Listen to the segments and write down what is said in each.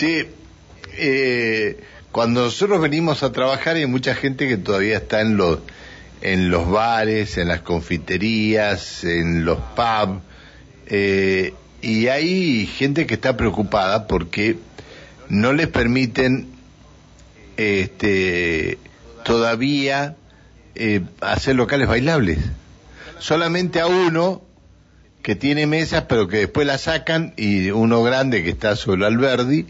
Sí, eh, cuando nosotros venimos a trabajar hay mucha gente que todavía está en los en los bares, en las confiterías, en los pubs, eh, y hay gente que está preocupada porque no les permiten este, todavía eh, hacer locales bailables. Solamente a uno que tiene mesas, pero que después la sacan, y uno grande que está sobre Alberdi,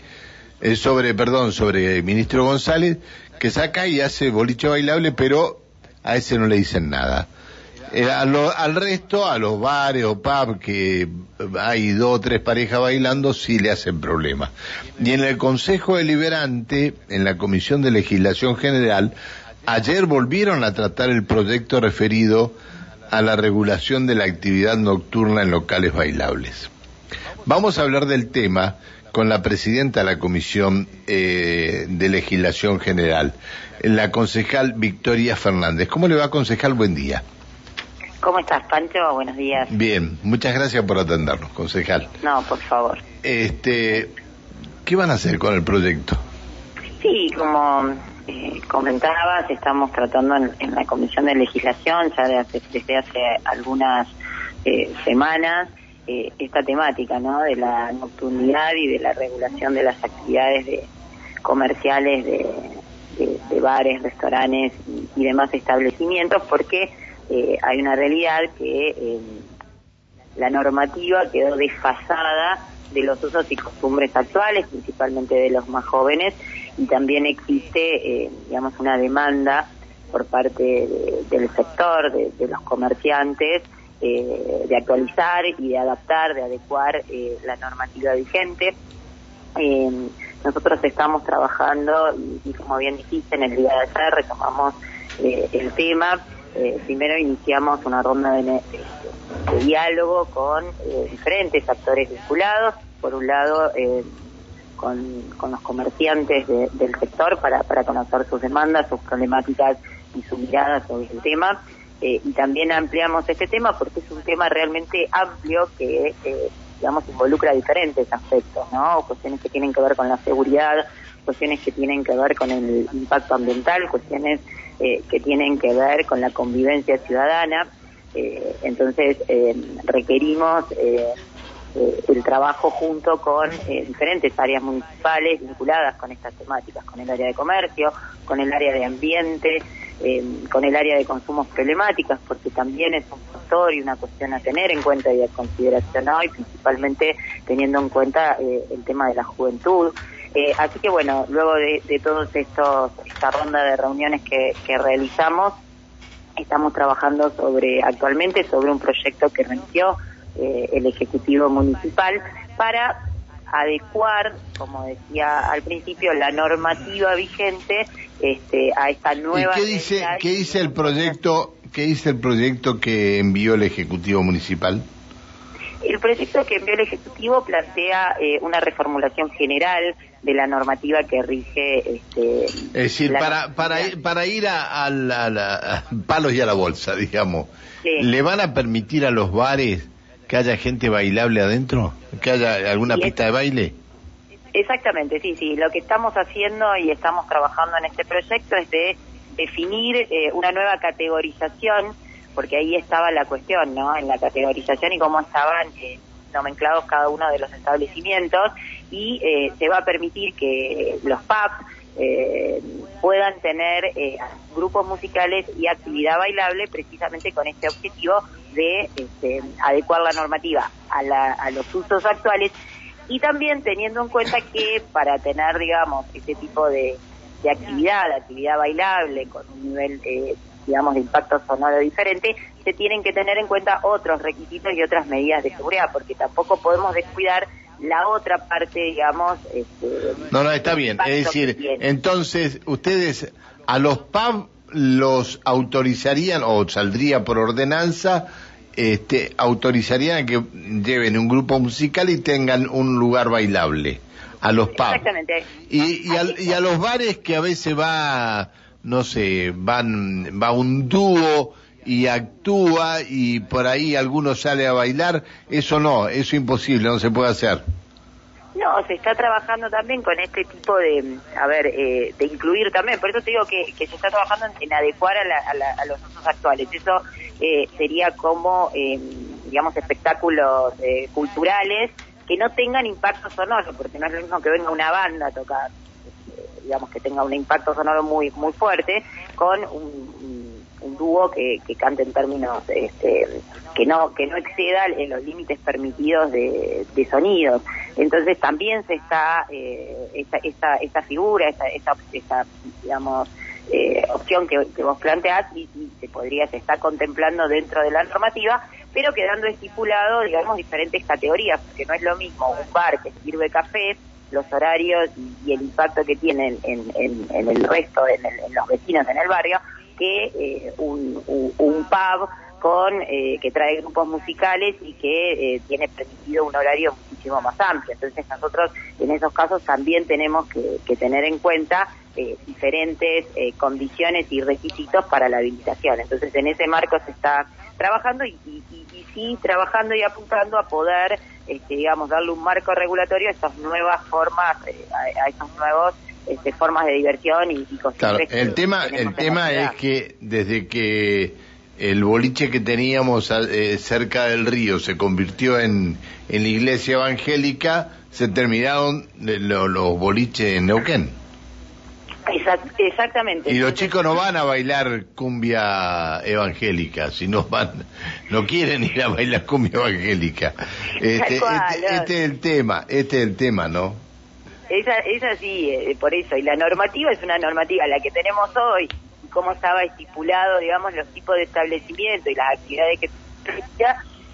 eh, sobre, perdón, sobre el ministro González, que saca y hace boliche bailable, pero a ese no le dicen nada. Eh, al resto, a los bares o pub que hay dos o tres parejas bailando, sí le hacen problemas. Y en el Consejo Deliberante, en la Comisión de Legislación General, ayer volvieron a tratar el proyecto referido a la regulación de la actividad nocturna en locales bailables. Vamos a hablar del tema con la presidenta de la Comisión eh, de Legislación General, la concejal Victoria Fernández. ¿Cómo le va, concejal? Buen día. ¿Cómo estás, Pancho? Buenos días. Bien, muchas gracias por atendernos, concejal. No, por favor. Este, ¿Qué van a hacer con el proyecto? Sí, como eh, comentabas, estamos tratando en, la Comisión de Legislación ya desde hace algunas eh, semanas eh, esta temática, ¿no? De la nocturnidad y de la regulación de las actividades de, comerciales de, bares, restaurantes y demás establecimientos, porque eh, hay una realidad que eh, la normativa quedó desfasada de los usos y costumbres actuales, principalmente de los más jóvenes, y también existe, eh, digamos, una demanda por parte del sector, de, los comerciantes, de actualizar y de adaptar, de adecuar la normativa vigente. nosotros estamos trabajando, y, como bien dijiste, en el día de ayer retomamos el tema eh, primero iniciamos una ronda de, diálogo con eh, diferentes actores vinculados, por un lado eh, con, los comerciantes del sector para, para conocer sus demandas, sus problemáticas y su mirada sobre el tema, y también ampliamos este tema porque es un tema realmente amplio que digamos, involucra diferentes aspectos, ¿no? Cuestiones que tienen que ver con la seguridad, cuestiones que tienen que ver con el impacto ambiental, cuestiones eh, que tienen que ver con la convivencia ciudadana. Eh, entonces, eh, el trabajo junto con diferentes áreas municipales vinculadas con estas temáticas, con el área de comercio, con el área de ambiente, con el área de consumos problemáticas, porque también es un factor y una cuestión a tener en cuenta y a consideración hoy, principalmente teniendo en cuenta el tema de la juventud. Eh, así que bueno, luego de, todos estos, esta ronda de reuniones que, realizamos, estamos trabajando sobre, actualmente, sobre un proyecto que remitió eh, el Ejecutivo Municipal para adecuar, como decía al principio, la normativa vigente este, a esta nueva. ¿Y qué dice, qué dice el proyecto, qué dice el proyecto que envió el Ejecutivo Municipal? El proyecto que envió el Ejecutivo plantea eh, una reformulación general de la normativa que rige. Este, es decir, para, para, ir, para ir a, a, palos y a la bolsa, digamos, ¿le van a permitir a los bares que haya gente bailable adentro? ¿Que haya alguna pista de baile? Exactamente, sí, sí. Lo que estamos haciendo y estamos trabajando en este proyecto es de definir eh, una nueva categorización, porque ahí estaba la cuestión, ¿no? En la categorización y cómo estaban eh, nomenclados cada uno de los establecimientos y eh, se va a permitir que los pubs eh, puedan tener eh, grupos musicales y actividad bailable precisamente con este objetivo de este, adecuar la normativa a, los usos actuales y también teniendo en cuenta que para tener, digamos, este tipo de, de actividad, actividad bailable con un nivel digamos, de impacto sonoro diferente, se tienen que tener en cuenta otros requisitos y otras medidas de seguridad, porque tampoco podemos descuidar la otra parte, digamos... Este, no, no, está bien. Es decir, entonces, ustedes a los PAB los autorizarían, o saldría por ordenanza, este, autorizarían a que lleven un grupo musical y tengan un lugar bailable a los pubs. Exactamente. Y, y, a, los bares que a veces va, no sé, van, va un dúo y actúa y por ahí alguno sale a bailar, eso no, eso imposible, no se puede hacer. No, se está trabajando también con este tipo de, a ver, eh, de incluir también, por eso te digo que, se está trabajando en, adecuar a, los usos actuales. Eso eh, sería como, eh, digamos, espectáculos culturales que no tengan impacto sonoro, porque no es lo mismo que venga una banda a tocar, digamos, que tenga un impacto sonoro muy muy fuerte, con un un dúo que, que cante en términos este, que no que no exceda los límites permitidos de, sonidos entonces también se está eh, esta, esta, esta figura esta, esta, digamos eh, opción que, vos planteás y, se podría se está contemplando dentro de la normativa pero quedando estipulado digamos diferentes categorías porque no es lo mismo un bar que sirve café los horarios y, el impacto que tienen en, en, el resto, en, en, los vecinos en el barrio, que eh, un, pub con eh, que trae grupos musicales y que eh, tiene permitido un horario muchísimo más amplio. Entonces nosotros en esos casos también tenemos que, tener en cuenta diferentes condiciones y requisitos para la habilitación. Entonces en ese marco se está trabajando y, sí trabajando y apuntando a poder, este, digamos, darle un marco regulatorio a estas nuevas formas, a, a estos nuevos este, formas de diversión y, cosas. Claro, el tema, el tema es que desde que el boliche que teníamos eh, cerca del río se convirtió en, en la iglesia evangélica, se terminaron los boliches en Neuquén. exactamente. Y los chicos no van a bailar cumbia evangélica, si no van, no quieren ir a bailar cumbia evangélica. Este, este, este es el tema, este es el tema, ¿no? Esa, es así, eh, por eso. Y la normativa es una normativa, la que tenemos hoy, cómo estaba estipulado, digamos, los tipos de establecimiento y las actividades que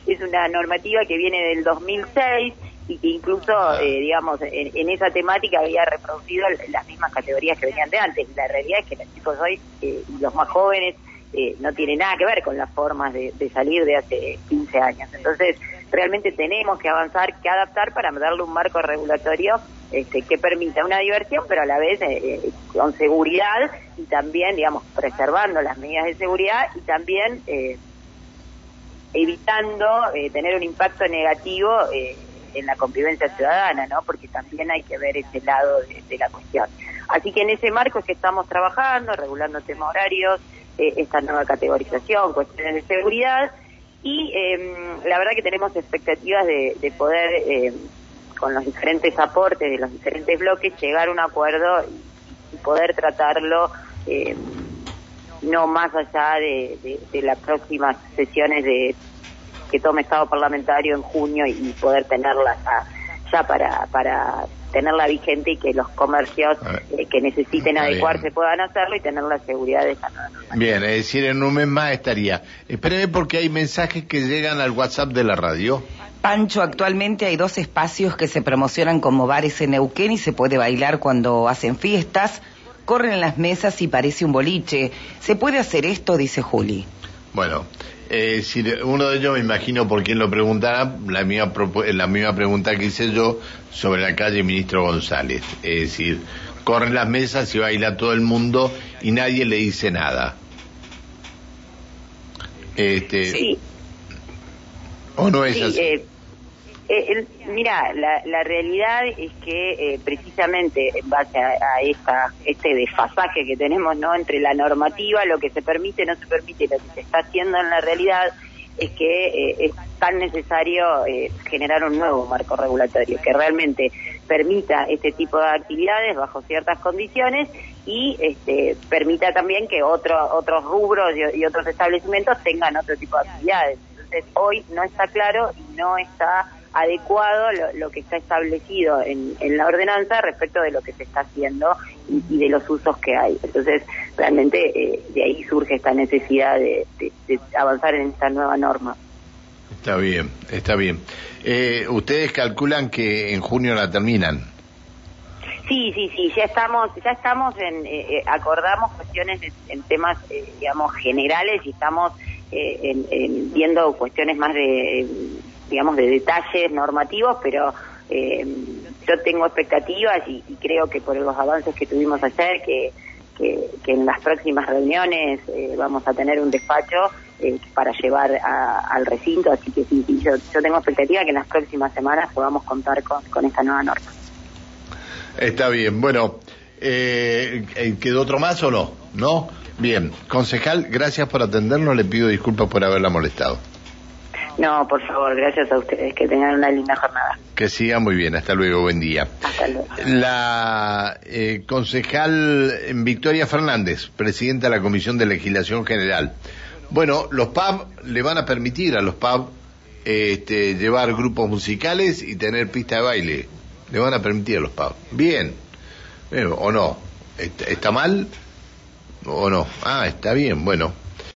es una normativa que viene del 2006 y que incluso, eh, digamos, en, esa temática había reproducido las mismas categorías que venían de antes. La realidad es que los chicos hoy, eh, los más jóvenes, eh, no tiene nada que ver con las formas de, salir de hace 15 años. Entonces, realmente tenemos que avanzar, que adaptar para darle un marco regulatorio este, que permita una diversión, pero a la vez eh, eh, con seguridad y también, digamos, preservando las medidas de seguridad y también evitando tener un impacto negativo en la convivencia ciudadana, ¿no? Porque también hay que ver ese lado de, de la cuestión. Así que en ese marco es que estamos trabajando, regulando temas horarios, eh, esta nueva categorización, cuestiones de seguridad y em, la verdad que tenemos expectativas de, poder, em, con los diferentes aportes de los diferentes bloques, llegar a un acuerdo y, poder tratarlo em, no más allá de, las próximas sesiones de que tome Estado parlamentario en junio y, poder tenerlas ya para, para tenerla vigente y que los comercios eh, que necesiten adecuarse puedan hacerlo y tener la seguridad de esa Bien, es decir, en un mes más estaría. Espéreme porque hay mensajes que llegan al WhatsApp de la radio. Pancho, actualmente hay dos espacios que se promocionan como bares en Neuquén y se puede bailar cuando hacen fiestas. Corren las mesas y parece un boliche. ¿Se puede hacer esto? Dice Juli. Bueno, eh, si uno de ellos me imagino por quién lo preguntará, la misma, la misma pregunta que hice yo sobre la calle Ministro González. Es decir, corren las mesas y baila todo el mundo y nadie le dice nada. Este, sí. ¿O no es así? Eh, eh, mira, la, la, realidad es que eh, precisamente en base a, esta, este desfasaje que tenemos no entre la normativa, lo que se permite, no se permite, lo que se está haciendo en la realidad es que eh, es tan necesario generar un nuevo marco regulatorio que realmente permita este tipo de actividades bajo ciertas condiciones y este, permita también que otro, otros rubros y otros establecimientos tengan otro tipo de actividades. Entonces hoy no está claro y no está adecuado lo, que está establecido en, la ordenanza respecto de lo que se está haciendo y, de los usos que hay. Entonces, realmente eh, de ahí surge esta necesidad de, avanzar en esta nueva norma. Está bien, está bien. Eh, ¿Ustedes calculan que en junio la terminan? Sí, sí, sí, ya estamos, ya estamos en, eh, acordamos cuestiones en temas, digamos, generales y estamos viendo cuestiones más de digamos, de detalles normativos, pero eh, yo tengo expectativas y, creo que por los avances que tuvimos ayer, que, que, en las próximas reuniones eh, vamos a tener un despacho eh, para llevar al recinto, así que sí, yo, yo tengo expectativa que en las próximas semanas podamos contar con, con esta nueva norma. Está bien, bueno, eh, eh, ¿quedó otro más o no? ¿No? Bien, concejal, gracias por atendernos, le pido disculpas por haberla molestado. No, por favor, gracias a ustedes, que tengan una linda jornada. Que siga muy bien, hasta luego, buen día. Hasta luego. La eh, concejal Victoria Fernández, presidenta de la Comisión de Legislación General. Bueno, los pub le van a permitir a los pub este, llevar grupos musicales y tener pista de baile. Le van a permitir a los pub. Bien. ¿O no? ¿Está mal? ¿O no? Ah, está bien, bueno.